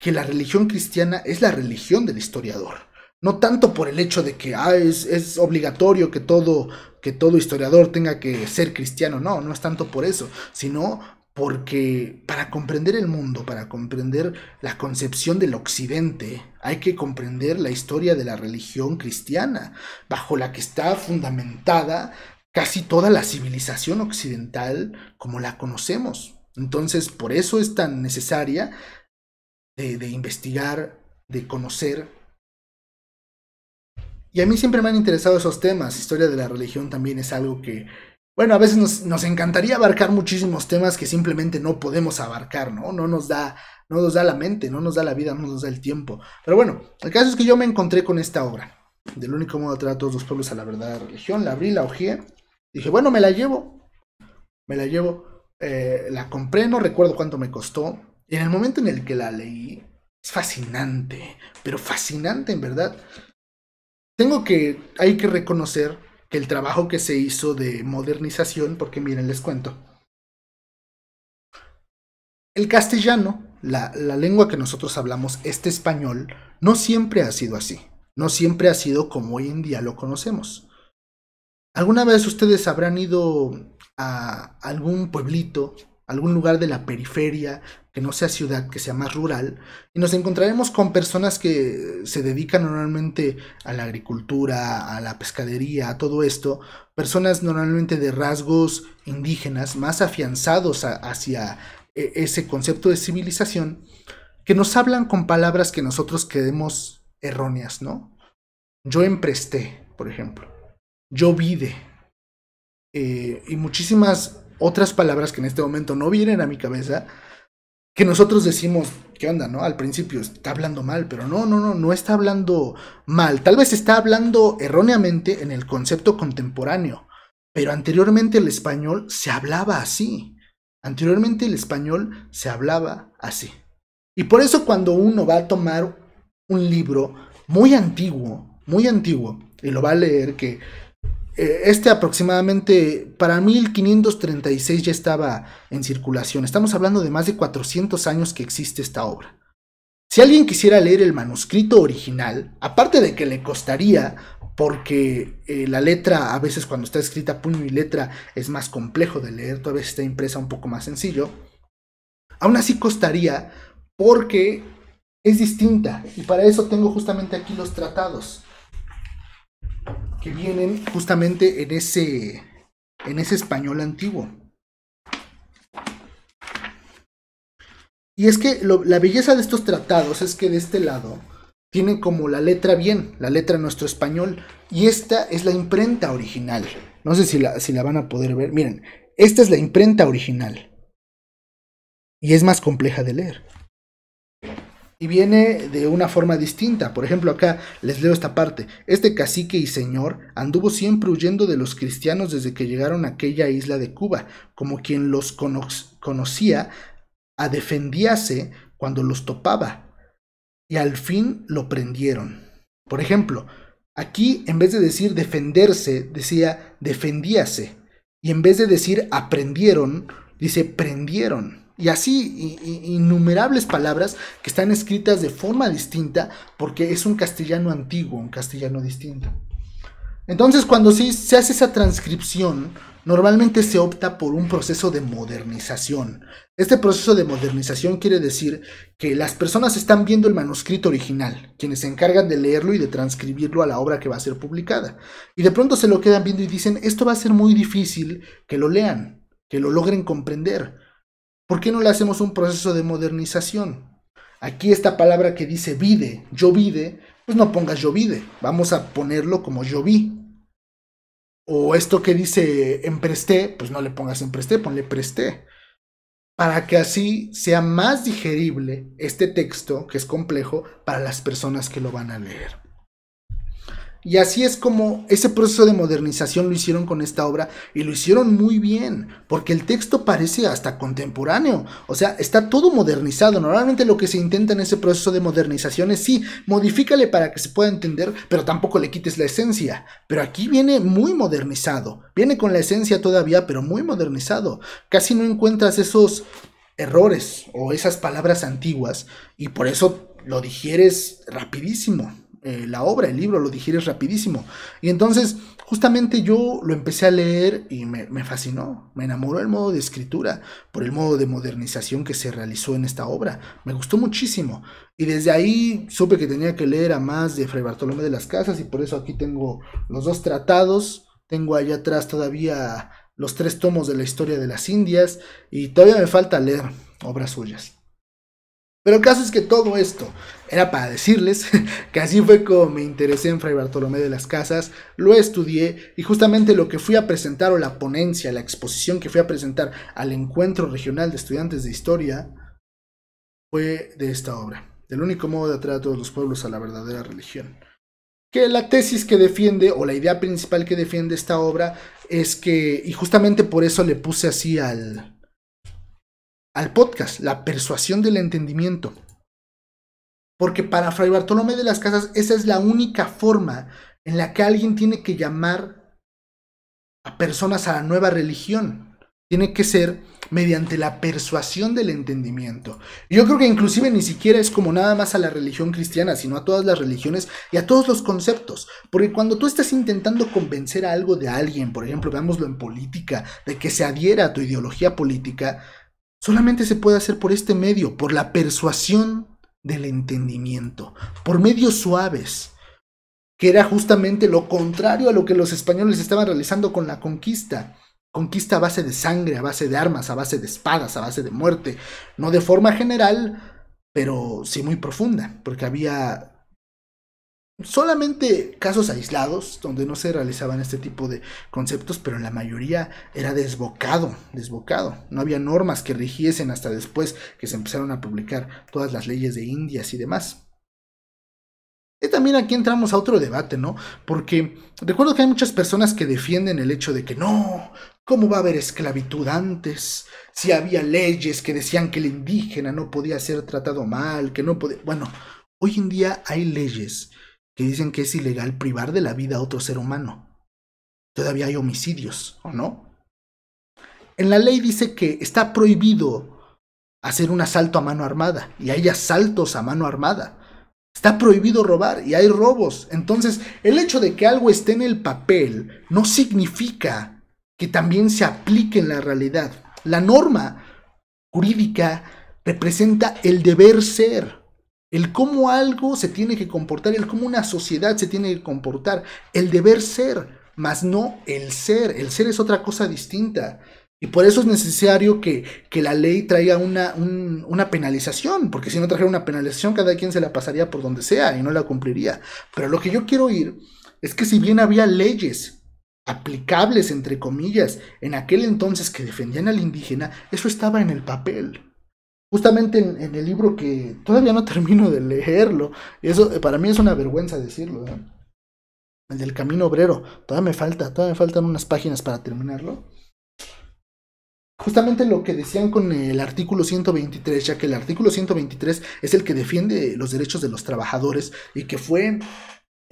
que la religión cristiana es la religión del historiador. No tanto por el hecho de que ah, es, es, obligatorio que todo, que todo historiador tenga que ser cristiano, no, no es tanto por eso, sino porque para comprender el mundo, para comprender la concepción del occidente, hay que comprender la historia de la religión cristiana, bajo la que está fundamentada casi toda la civilización occidental como la conocemos. Entonces, por eso es tan necesaria de, investigar, de conocer. Y a mí siempre me han interesado esos temas. Historia de la religión también es algo que bueno, a veces nos, encantaría abarcar muchísimos temas que simplemente no podemos abarcar, ¿no? No nos da, no nos da la mente, no nos da la vida, no nos da el tiempo. Pero bueno, el caso es que yo me encontré con esta obra. Del único modo de traer a todos los pueblos a la verdad de la religión. La abrí, la hojeé. Dije, bueno, me la llevo. Me la llevo. Eh, la compré, no recuerdo cuánto me costó. Y en el momento en el que la leí, es fascinante. Pero fascinante, en verdad. Tengo que, hay que reconocer el trabajo que se hizo de modernización, porque miren, les cuento. El castellano, la, la, lengua que nosotros hablamos, este español, no siempre ha sido así. No siempre ha sido como hoy en día lo conocemos. ¿Alguna vez ustedes habrán ido a algún pueblito, algún lugar de la periferia, que no sea ciudad, que sea más rural, y nos encontraremos con personas que se dedican normalmente a la agricultura, a la pescadería, a todo esto, personas normalmente de rasgos indígenas, más afianzados hacia e, ese concepto de civilización, que nos hablan con palabras que nosotros creemos erróneas, ¿no? Yo empresté, por ejemplo, yo vide, eh, y muchísimas otras palabras que en este momento no vienen a mi cabeza, que nosotros decimos, ¿qué onda, no? Al principio está hablando mal, pero no, no, no, no está hablando mal. Tal vez está hablando erróneamente en el concepto contemporáneo, pero anteriormente el español se hablaba así. Anteriormente el español se hablaba así. Y por eso cuando uno va a tomar un libro muy antiguo, muy antiguo, y lo va a leer, que este aproximadamente para 1536 ya estaba en circulación. Estamos hablando de más de 400 años que existe esta obra. Si alguien quisiera leer el manuscrito original, aparte de que le costaría, porque eh, la letra a veces cuando está escrita puño y letra es más complejo de leer, todavía está impresa un poco más sencillo, aún así costaría porque es distinta. Y para eso tengo justamente aquí los tratados que vienen justamente en ese, en ese español antiguo. Y es que la belleza de estos tratados es que de este lado tienen como la letra bien, la letra en nuestro español, y esta es la imprenta original. No sé si la, si la van a poder ver. Miren, esta es la imprenta original. Y es más compleja de leer y viene de una forma distinta. Por ejemplo, acá les leo esta parte. Este cacique y señor anduvo siempre huyendo de los cristianos desde que llegaron a aquella isla de Cuba, como quien los conocía a defendíase cuando los topaba, y al fin lo prendieron. Por ejemplo, aquí en vez de decir defenderse, decía defendíase, y en vez de decir aprendieron, dice prendieron y así innumerables palabras que están escritas de forma distinta porque es un castellano antiguo, un castellano distinto. Entonces cuando se, hace esa transcripción, normalmente se opta por un proceso de modernización. Este proceso de modernización quiere decir que las personas están viendo el manuscrito original, quienes se encargan de leerlo y de transcribirlo a la obra que va a ser publicada. Y de pronto se lo quedan viendo y dicen, esto va a ser muy difícil que lo lean, que lo logren comprender. ¿Por qué no le hacemos un proceso de modernización? Aquí esta palabra que dice vide, yo vide, pues no pongas yo vide, vamos a ponerlo como yo vi. O esto que dice empresté, pues no le pongas empresté, ponle presté. Para que así sea más digerible este texto, que es complejo, para las personas que lo van a leer. Y así es como ese proceso de modernización lo hicieron con esta obra y lo hicieron muy bien, porque el texto parece hasta contemporáneo, o sea, está todo modernizado. Normalmente lo que se intenta en ese proceso de modernización es sí, modifícale para que se pueda entender, pero tampoco le quites la esencia. Pero aquí viene muy modernizado, viene con la esencia todavía, pero muy modernizado. Casi no encuentras esos errores o esas palabras antiguas y por eso lo digieres rapidísimo. Eh, la obra, el libro, lo digieres rapidísimo. Y entonces, justamente yo lo empecé a leer y me, me, fascinó. Me enamoró el modo de escritura, por el modo de modernización que se realizó en esta obra. Me gustó muchísimo. Y desde ahí supe que tenía que leer a más de Fray Bartolomé de las Casas y por eso aquí tengo los dos tratados. Tengo allá atrás todavía los tres tomos de la historia de las Indias y todavía me falta leer obras suyas. Pero el caso es que todo esto era para decirles [laughs] que así fue como me interesé en Fray Bartolomé de las Casas, lo estudié y justamente lo que fui a presentar o la ponencia, la exposición que fui a presentar al encuentro regional de estudiantes de historia fue de esta obra, del único modo de atraer a todos los pueblos a la verdadera religión. Que la tesis que defiende o la idea principal que defiende esta obra es que, y justamente por eso le puse así al, al podcast, la persuasión del entendimiento. Porque para Fray Bartolomé de las Casas esa es la única forma en la que alguien tiene que llamar a personas a la nueva religión. Tiene que ser mediante la persuasión del entendimiento. Yo creo que inclusive ni siquiera es como nada más a la religión cristiana, sino a todas las religiones y a todos los conceptos. Porque cuando tú estás intentando convencer a algo de alguien, por ejemplo, veámoslo en política, de que se adhiera a tu ideología política, solamente se puede hacer por este medio, por la persuasión del entendimiento, por medios suaves, que era justamente lo contrario a lo que los españoles estaban realizando con la conquista. Conquista a base de sangre, a base de armas, a base de espadas, a base de muerte, no de forma general, pero sí muy profunda, porque había solamente casos aislados donde no se realizaban este tipo de conceptos, pero en la mayoría era desbocado, desbocado. No había normas que rigiesen hasta después que se empezaron a publicar todas las leyes de Indias y demás. Y también aquí entramos a otro debate, ¿no? Porque recuerdo que hay muchas personas que defienden el hecho de que no, ¿cómo va a haber esclavitud antes? Si había leyes que decían que el indígena no podía ser tratado mal, que no podía... Bueno, hoy en día hay leyes que dicen que es ilegal privar de la vida a otro ser humano. Todavía hay homicidios, ¿o no? En la ley dice que está prohibido hacer un asalto a mano armada y hay asaltos a mano armada. Está prohibido robar y hay robos. Entonces, el hecho de que algo esté en el papel no significa que también se aplique en la realidad. La norma jurídica representa el deber ser el cómo algo se tiene que comportar, el cómo una sociedad se tiene que comportar, el deber ser, más no el ser. El ser es otra cosa distinta. Y por eso es necesario que, que la ley traiga una, una, penalización, porque si no trajera una penalización, cada quien se la pasaría por donde sea y no la cumpliría. Pero lo que yo quiero oír es que si bien había leyes aplicables, entre comillas, en aquel entonces que defendían al indígena, eso estaba en el papel justamente en, el libro que todavía no [laughs] termino de leerlo, eso eh, para mí es una vergüenza decirlo, el del Camino Obrero, todavía me falta, todavía me faltan unas páginas para terminarlo. Justamente lo que decían con el artículo 123, ya que el artículo 123 es el que defiende los derechos de los trabajadores y que fue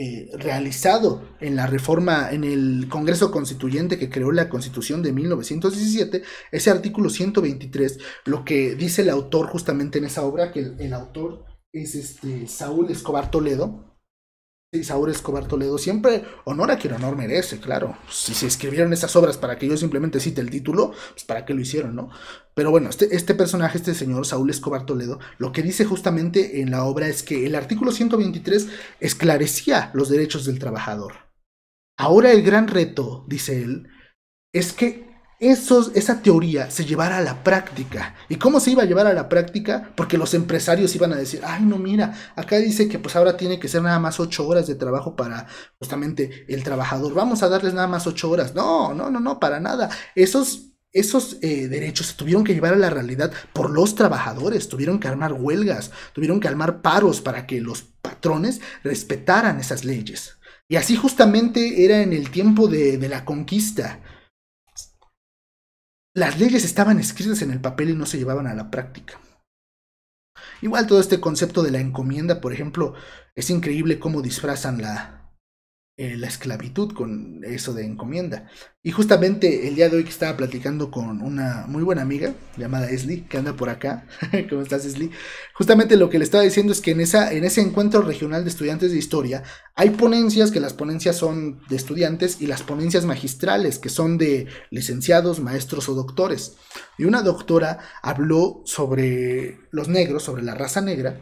eh, realizado en la reforma, en el Congreso Constituyente que creó la Constitución de 1917, ese artículo 123, lo que dice el autor justamente en esa obra, que el, el autor es este Saúl Escobar Toledo, Saúl Escobar Toledo, siempre honor a quien honor merece, claro. Si se escribieron esas obras para que yo simplemente cite el título, pues para qué lo hicieron, ¿no? Pero bueno, este, este personaje, este señor Saúl Escobar Toledo, lo que dice justamente en la obra es que el artículo 123 esclarecía los derechos del trabajador. Ahora el gran reto, dice él, es que esa teoría se llevara a la práctica. ¿Y cómo se iba a llevar a la práctica? Porque los empresarios iban a decir, ay, no, mira, acá dice que pues ahora tiene que ser nada más ocho horas de trabajo para justamente el trabajador. Vamos a darles nada más ocho horas. No, no, no, no, para nada. Esos esos eh, derechos se tuvieron que llevar a la realidad por los trabajadores, tuvieron que armar huelgas, tuvieron que armar paros para que los patrones respetaran esas leyes. Y así justamente era en el tiempo de, de la conquista. Las leyes estaban escritas en el papel y no se llevaban a la práctica. Igual todo este concepto de la encomienda, por ejemplo, es increíble cómo disfrazan la, eh, la esclavitud con eso de encomienda. Y justamente el día de hoy que estaba platicando con una muy buena amiga llamada Esli, que anda por acá. [laughs] ¿Cómo estás, Esli? Justamente lo que le estaba diciendo es que en, esa, en ese encuentro regional de estudiantes de historia hay ponencias, que las ponencias son de estudiantes, y las ponencias magistrales, que son de licenciados, maestros o doctores. Y una doctora habló sobre los negros, sobre la raza negra,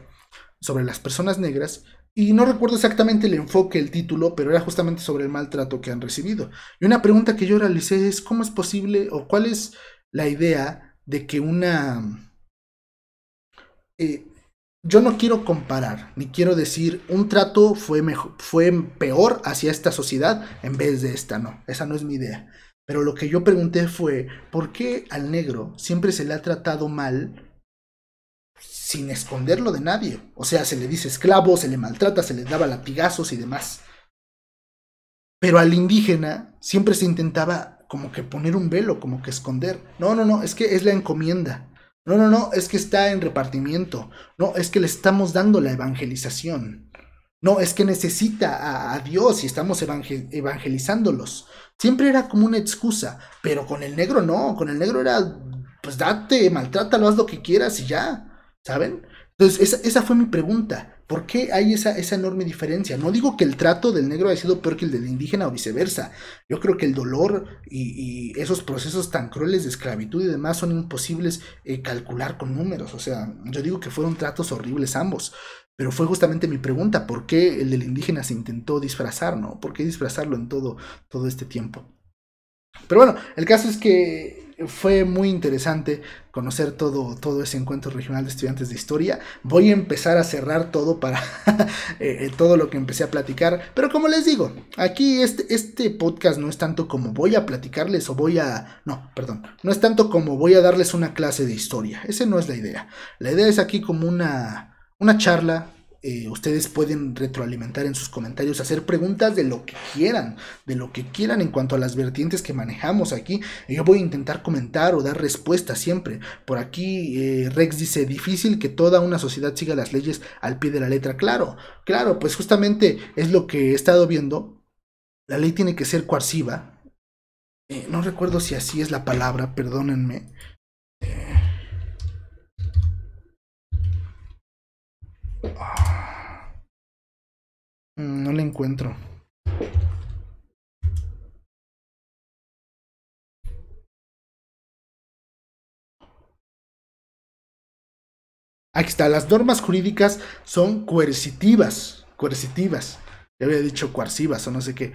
sobre las personas negras, y no recuerdo exactamente el enfoque, el título, pero era justamente sobre el maltrato que han recibido. Y una pregunta que yo realicé es, ¿cómo es posible o cuál es la idea de que una... Eh, yo no quiero comparar, ni quiero decir un trato fue, mejor, fue peor hacia esta sociedad en vez de esta, no, esa no es mi idea. Pero lo que yo pregunté fue, ¿por qué al negro siempre se le ha tratado mal sin esconderlo de nadie. O sea, se le dice esclavo, se le maltrata, se le daba latigazos y demás. Pero al indígena siempre se intentaba como que poner un velo, como que esconder. No, no, no, es que es la encomienda. No, no, no, es que está en repartimiento. No, es que le estamos dando la evangelización. No, es que necesita a, Dios y estamos evangelizándolos. Siempre era como una excusa, pero con el negro no, con el negro era, pues date, maltrátalo, haz lo que quieras y ya. ¿Saben? Entonces, esa, fue mi pregunta. ¿Por qué hay esa, esa, enorme diferencia? No digo que el trato del negro haya sido peor que el del indígena o viceversa. Yo creo que el dolor y, esos procesos tan crueles de esclavitud y demás son imposibles eh, calcular con números. O sea, yo digo que fueron tratos horribles ambos. Pero fue justamente mi pregunta, ¿por qué el del indígena se intentó disfrazar, no? ¿Por qué disfrazarlo en todo, todo este tiempo? Pero bueno, el caso es que fue muy interesante conocer todo, todo ese encuentro regional de estudiantes de historia. Voy a empezar a cerrar todo para [laughs] eh, eh, todo lo que empecé a platicar. Pero como les digo, aquí este, este podcast no es tanto como voy a platicarles o voy a... No, perdón. No es tanto como voy a darles una clase de historia. Esa no es la idea. La idea es aquí como una, una charla eh, ustedes pueden retroalimentar en sus comentarios, hacer preguntas de lo que quieran, de lo que quieran en cuanto a las vertientes que manejamos aquí. Yo voy a intentar comentar o dar respuestas siempre. Por aquí eh, Rex dice, difícil que toda una sociedad siga las leyes al pie de la letra. Claro, claro, pues justamente es lo que he estado viendo. La ley tiene que ser coerciva. Eh, no recuerdo si así es la palabra, perdónenme. No le encuentro. Aquí está, las normas jurídicas son coercitivas, coercitivas. Ya había dicho coercivas o no sé qué.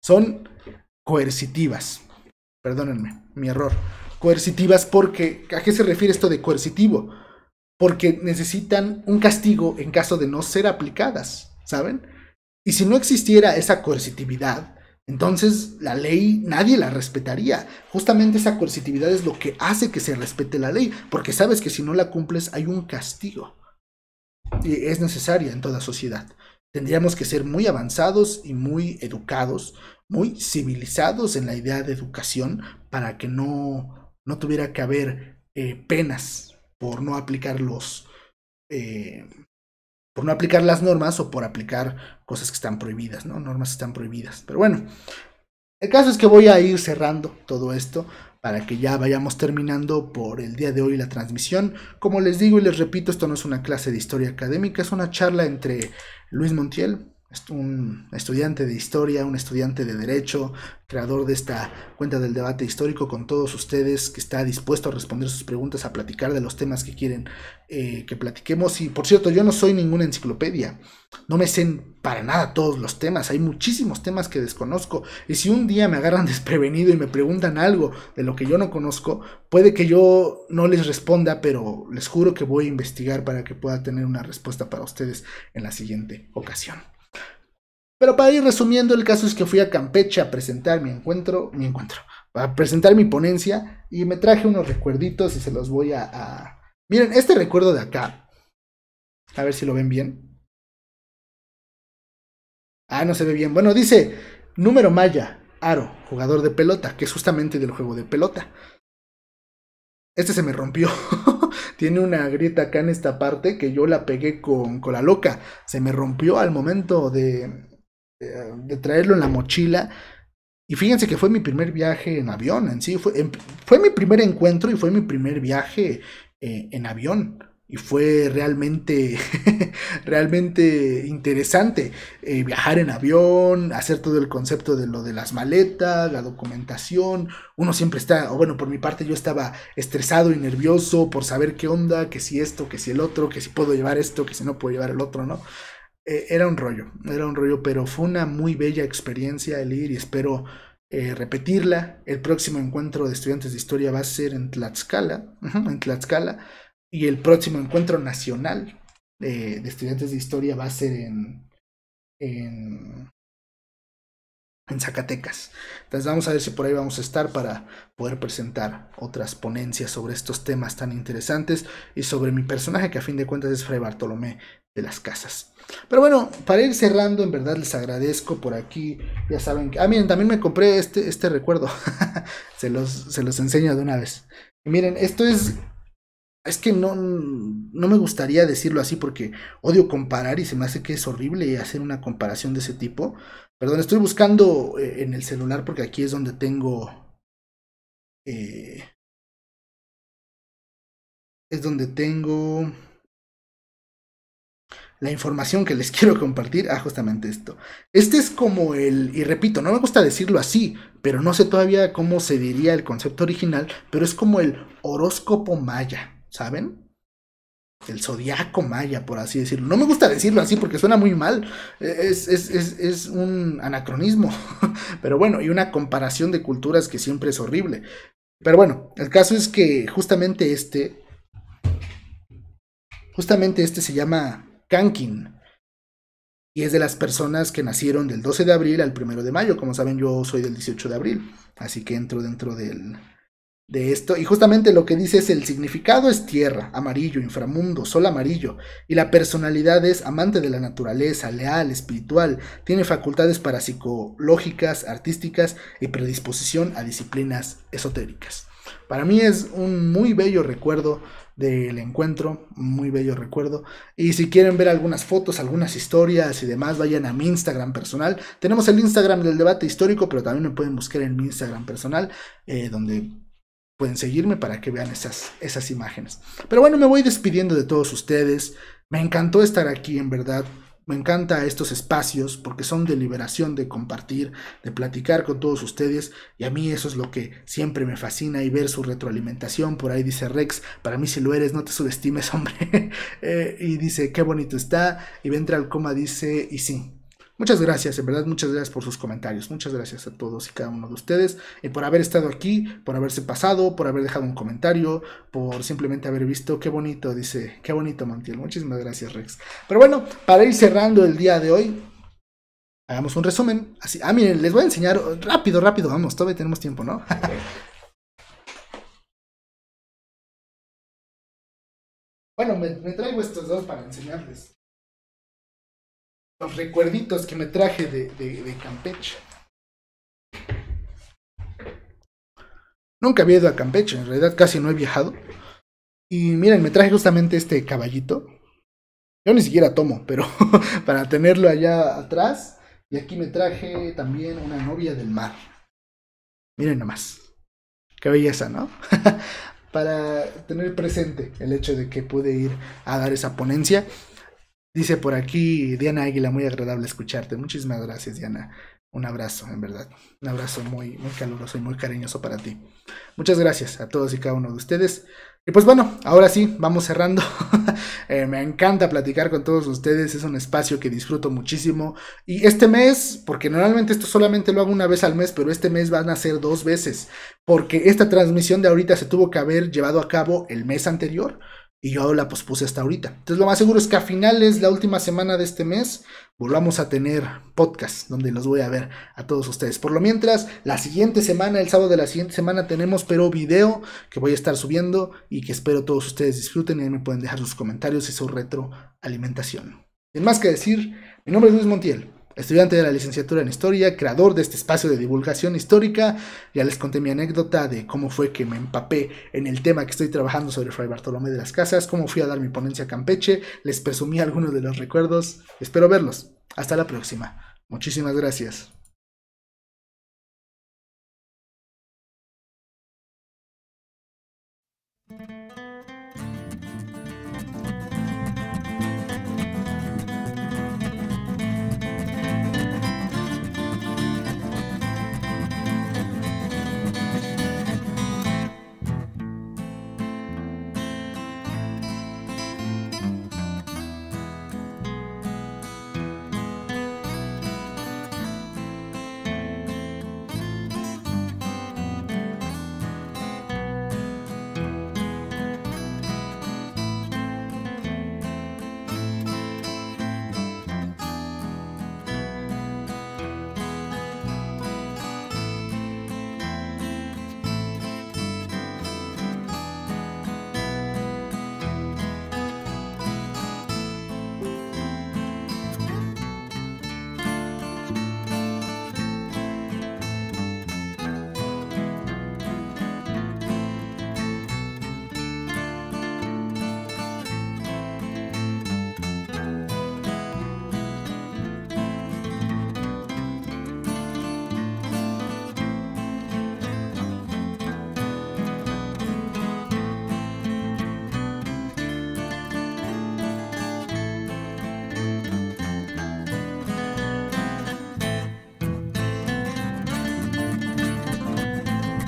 Son coercitivas. Perdónenme, mi error. Coercitivas porque, ¿a qué se refiere esto de coercitivo? Porque necesitan un castigo en caso de no ser aplicadas, ¿saben? Y si no existiera esa coercitividad, entonces la ley nadie la respetaría. Justamente esa coercitividad es lo que hace que se respete la ley, porque sabes que si no la cumples hay un castigo. Y es necesaria en toda sociedad. Tendríamos que ser muy avanzados y muy educados, muy civilizados en la idea de educación para que no, no tuviera que haber eh, penas por no aplicar los, eh, por no aplicar las normas o por aplicar cosas que están prohibidas, ¿no? Normas están prohibidas. Pero bueno, el caso es que voy a ir cerrando todo esto para que ya vayamos terminando por el día de hoy la transmisión. Como les digo y les repito, esto no es una clase de historia académica, es una charla entre Luis Montiel, un estudiante de historia, un estudiante de derecho, creador de esta cuenta del debate histórico con todos ustedes, que está dispuesto a responder sus preguntas, a platicar de los temas que quieren eh, que platiquemos. Y por cierto, yo no soy ninguna enciclopedia, no me sé para nada todos los temas, hay muchísimos temas que desconozco. Y si un día me agarran [laughs] desprevenido y me preguntan algo de lo que yo no conozco, puede que yo no les responda, pero les juro que voy a investigar para que pueda tener una respuesta para ustedes en la siguiente ocasión. Pero para ir resumiendo, el caso es que fui a Campeche a presentar mi encuentro, mi encuentro, a presentar mi ponencia y me traje unos recuerditos y se los voy a, Miren, este recuerdo de acá, a ver si lo ven bien. Ah, no se ve bien. Bueno, dice número maya, Aro, jugador de pelota, que es justamente del juego de pelota. Este se me rompió. [laughs] Tiene una grieta acá en esta parte que yo la pegué con, con la loca. Se me rompió al momento de, de, traerlo en la mochila. Y fíjense que fue mi primer viaje en avión en sí. Fue, fue mi primer encuentro y fue mi primer viaje eh, en avión y fue realmente, [laughs] realmente interesante eh, viajar en avión, hacer todo el concepto de lo de las maletas, la documentación. Uno siempre está, o bueno, por mi parte yo estaba estresado y nervioso por saber qué onda, que si esto, que si el otro, que si puedo llevar esto, que si no puedo llevar el otro, ¿no? Eh, era un rollo, era un rollo, pero fue una muy bella experiencia el ir y espero eh, repetirla. El próximo encuentro de estudiantes de historia va a ser en Tlaxcala, [laughs] en Tlaxcala y el próximo encuentro nacional de, estudiantes de historia va a ser en, en, en Zacatecas. Entonces vamos a ver si por ahí vamos a estar para poder presentar otras ponencias sobre estos temas tan interesantes y sobre mi personaje que a fin de cuentas es Fray Bartolomé de las Casas. Pero bueno, para ir cerrando, en verdad les agradezco por aquí. Ya saben que... Ah, miren, también me compré este, este recuerdo. [laughs] se, los, se los enseño de una vez. miren, esto es es que no, no me gustaría decirlo así porque odio comparar y se me hace que es horrible hacer una comparación de ese tipo. Perdón, estoy buscando eh, en el celular porque aquí es donde tengo... Eh, es donde tengo la información que les [laughs] quiero compartir. Ah, justamente esto. Este es como el, y repito, no me gusta decirlo así, pero no sé todavía cómo se diría el concepto original, pero es como el horóscopo maya. ¿saben? El zodiaco maya, por así decirlo. No me gusta decirlo así porque suena muy mal. Es, es, es, es, un anacronismo. [laughs] Pero bueno, y una comparación de culturas que siempre es horrible. Pero bueno, el caso es que justamente este. Justamente este se llama Kankin. Y es de las personas que nacieron del 12 de abril al 1 de mayo. Como saben, yo soy del 18 de abril. Así que entro dentro del, de esto. Y justamente lo que dice es el significado es tierra, amarillo, inframundo, sol amarillo. Y la personalidad es amante de la naturaleza, leal, espiritual. Tiene facultades parapsicológicas, artísticas y predisposición a disciplinas esotéricas. Para mí es un muy bello recuerdo del encuentro, muy bello recuerdo. Y si quieren ver algunas fotos, algunas historias y demás, vayan a mi Instagram personal. Tenemos el Instagram del debate histórico, pero también me pueden buscar en mi Instagram personal, eh, donde pueden seguirme para que vean esas, esas imágenes. Pero bueno, me voy despidiendo de todos ustedes. Me encantó estar aquí, en verdad. Me encanta estos espacios porque son de liberación, de compartir, de platicar con todos ustedes y a mí eso es lo que siempre me fascina y ver su retroalimentación. Por ahí dice Rex, para mí si lo eres no te subestimes [laughs] hombre. Eh, y dice, qué bonito está. Y Ventral Coma dice, y sí, Muchas gracias, en verdad, muchas gracias por sus comentarios. Muchas gracias a todos y cada uno de ustedes y por haber estado aquí, por haberse pasado, por haber dejado un comentario, por simplemente haber visto. Qué bonito, dice, qué bonito Montiel. Muchísimas gracias, Rex. Pero bueno, para ir cerrando el día de hoy, hagamos un resumen. Así, ah, miren, les voy a enseñar rápido, rápido, vamos, todavía tenemos tiempo, ¿no? [laughs] bueno, me traigo estos dos para enseñarles los recuerditos que me traje de, de, Campeche. Nunca había ido a Campeche, en realidad casi no he viajado. Y miren, me traje justamente este caballito. Yo ni siquiera tomo, pero [laughs] para tenerlo allá atrás. Y aquí me traje también una novia del mar. Miren nomás. Qué belleza, ¿no? [laughs] para tener presente el hecho de que pude ir a dar esa ponencia. Dice por aquí Diana Águila, muy agradable escucharte. Muchísimas gracias, Diana. Un abrazo, en verdad. Un abrazo muy, muy caluroso y muy cariñoso para ti. Muchas gracias a todos y cada uno de ustedes. Y pues bueno, ahora sí, vamos cerrando. [laughs] Eh, me encanta platicar con todos ustedes, es un espacio que disfruto muchísimo. Y este mes, porque normalmente esto solamente lo hago una vez al mes, pero este mes van a ser dos veces, porque esta transmisión de ahorita se tuvo que haber llevado a cabo el mes anterior y yo la pospuse hasta ahorita. Entonces lo más seguro es que a finales, la última semana de este mes, volvamos a tener podcast donde los voy a ver a todos ustedes. Por lo mientras, la siguiente semana, el sábado de la siguiente semana, tenemos pero video que voy a estar subiendo y que espero todos ustedes disfruten y ahí me pueden dejar sus comentarios y su retroalimentación. Sin más que decir, mi nombre es Luis Montiel. Estudiante de la licenciatura en Historia, creador de este espacio de divulgación histórica. Ya les conté mi anécdota de cómo fue que me empapé en el tema que estoy trabajando sobre Fray Bartolomé de las Casas, cómo fui a dar mi ponencia a Campeche, les presumí algunos de los recuerdos. Espero verlos. Hasta la próxima. Muchísimas gracias.